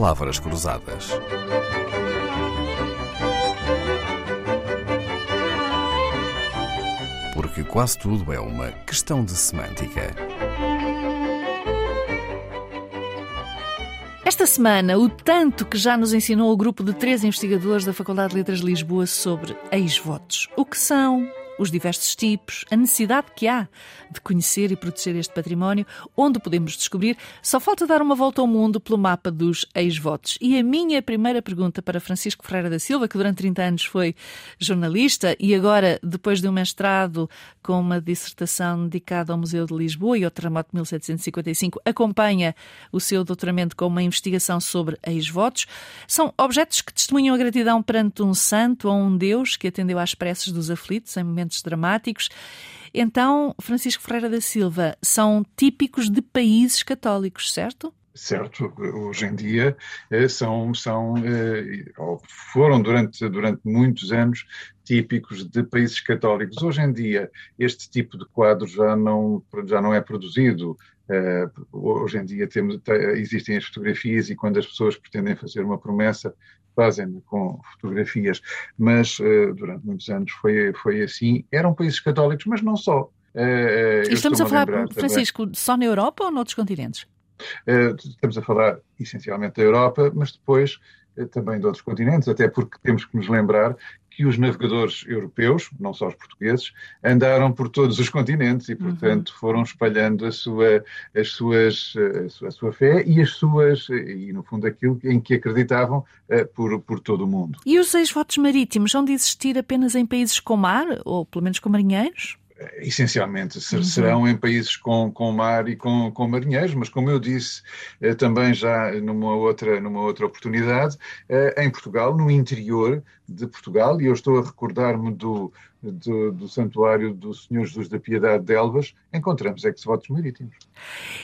palavras cruzadas. Porque quase tudo é uma questão de semântica. Esta semana, o tanto que já nos ensinou o grupo de três investigadores da Faculdade de Letras de Lisboa sobre ex-votos. O que são, os diversos tipos, a necessidade que há de conhecer e proteger este património, onde podemos descobrir. Só falta dar uma volta ao mundo pelo mapa dos ex-votos. E a minha primeira pergunta para Francisco Ferreira da Silva, que durante 30 anos foi jornalista e agora, depois de um mestrado com uma dissertação dedicada ao Museu de Lisboa e ao terremoto de 1755, acompanha o seu doutoramento com uma investigação sobre ex-votos. São objetos que testemunham a gratidão perante um santo ou um Deus que atendeu às preces dos aflitos em momentos momentos dramáticos. Então, Francisco Ferreira da Silva, são típicos de países católicos, certo? Certo, hoje em dia eh, são, são eh, foram durante, durante muitos anos típicos de países católicos. Hoje em dia este tipo de quadro já não, já não é produzido. Eh, hoje em dia temos, existem as fotografias e quando as pessoas pretendem fazer uma promessa fazem com fotografias, mas durante muitos anos foi, foi assim. Eram países católicos, mas não só. Estamos a falar, Francisco, também. só na Europa ou noutros continentes? Uh, estamos a falar essencialmente da Europa, mas depois também de outros continentes, até porque temos que nos lembrar que os navegadores europeus, não só os portugueses, andaram por todos os continentes e, portanto, uhum. foram espalhando a sua, as suas, a sua, a sua, fé e as suas, e no fundo aquilo em que acreditavam uh, por, por todo o mundo. E os seis votos marítimos vão de existir apenas em países com mar, ou pelo menos com marinheiros? Essencialmente uhum. serão em países com, com mar e com, com marinheiros, mas como eu disse eh, também já numa outra, numa outra oportunidade, eh, em Portugal, no interior de Portugal, e eu estou a recordar-me do, do, do, Santuário do Senhor Jesus da Piedade de Elvas, encontramos ex-votos marítimos.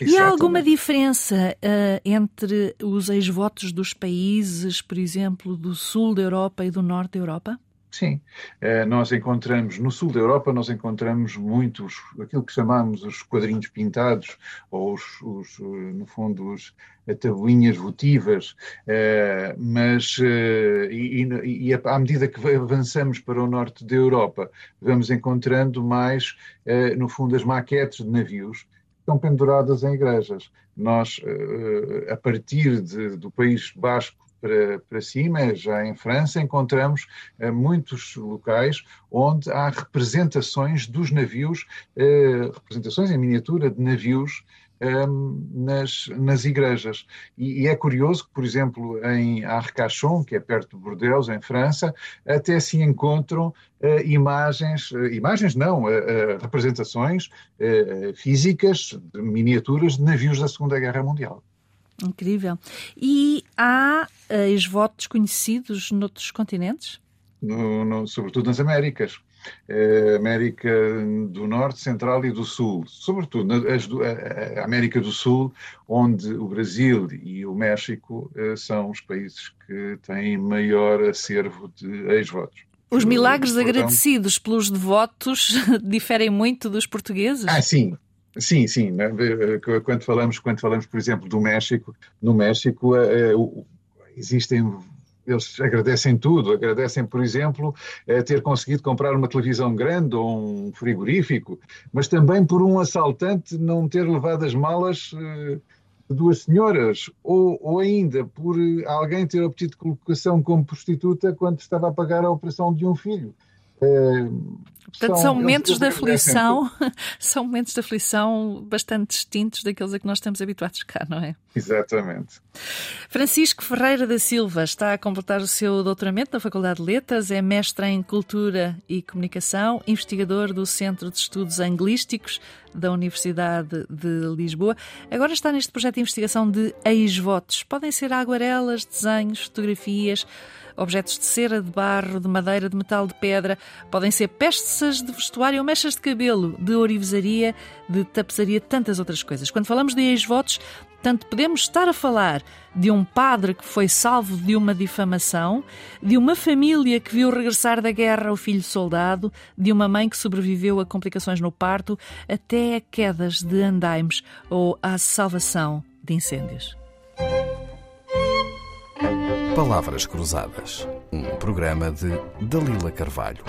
E há alguma diferença uh, entre os ex-votos dos países, por exemplo, do sul da Europa e do norte da Europa? Sim, eh, nós encontramos, no sul da Europa, nós encontramos muitos, aquilo que chamamos os quadrinhos pintados, ou os, os no fundo, os, tabuinhas votivas, eh, mas eh, e, e, à medida que avançamos para o norte da Europa, vamos encontrando mais, no fundo, as maquetes de navios que estão penduradas em igrejas. Nós, a partir de, do País Basco, para, para cima, já em França, encontramos uh, muitos locais onde há representações dos navios, uh, representações em miniatura de navios um, ehm, nas, nas igrejas. E, e, é curioso que, por exemplo, em Arcachon, que é perto de Bordeaux, em França, até se encontram uh, imagens, uh, imagens não, uh, representações físicas, de miniaturas de navios da Segunda Guerra Mundial. Incrível. E há ex-votos conhecidos noutros continentes? No, no, sobretudo nas Américas. É, América do Norte, Central e do Sul, sobretudo a, América do Sul, onde o Brasil e o México eh, são os países que têm maior acervo de ex-votos. Os milagres agradecidos pelos devotos diferem muito dos portugueses? Ah, sim, Sim, sim. Né? Quando falamos, quando falamos, por exemplo, do México, no México é, existem eles agradecem tudo, agradecem, por exemplo, ter conseguido comprar uma televisão grande ou um frigorífico, mas também por um assaltante não ter levado as malas de duas senhoras, ou, ou ainda por alguém ter obtido colocação como prostituta quando estava a pagar a operação de um filho. Portanto, são, são momentos de aflição, são momentos de aflição bastante distintos daqueles a que nós estamos habituados cá, não é? Exatamente. Francisco Ferreira da Silva está a completar o seu doutoramento na Faculdade de Letras, é mestre em Cultura e Comunicação, investigador do Centro de Estudos Anglísticos da Universidade de Lisboa. Agora está neste projeto de investigação de ex-votos. Podem ser aguarelas, desenhos, fotografias, objetos de cera, de barro, de madeira, de metal, de pedra. Podem ser peças de vestuário mechas de cabelo, de orivesaria, de tapeçaria, tantas outras coisas. Quando falamos de ex-votos, tanto podemos estar a falar de um padre que foi salvo de uma difamação, de uma família que viu regressar da guerra o filho soldado, de uma mãe que sobreviveu a complicações no parto, até a quedas de andaimes ou à salvação de incêndios. Palavras Cruzadas, um programa de Dalila Carvalho.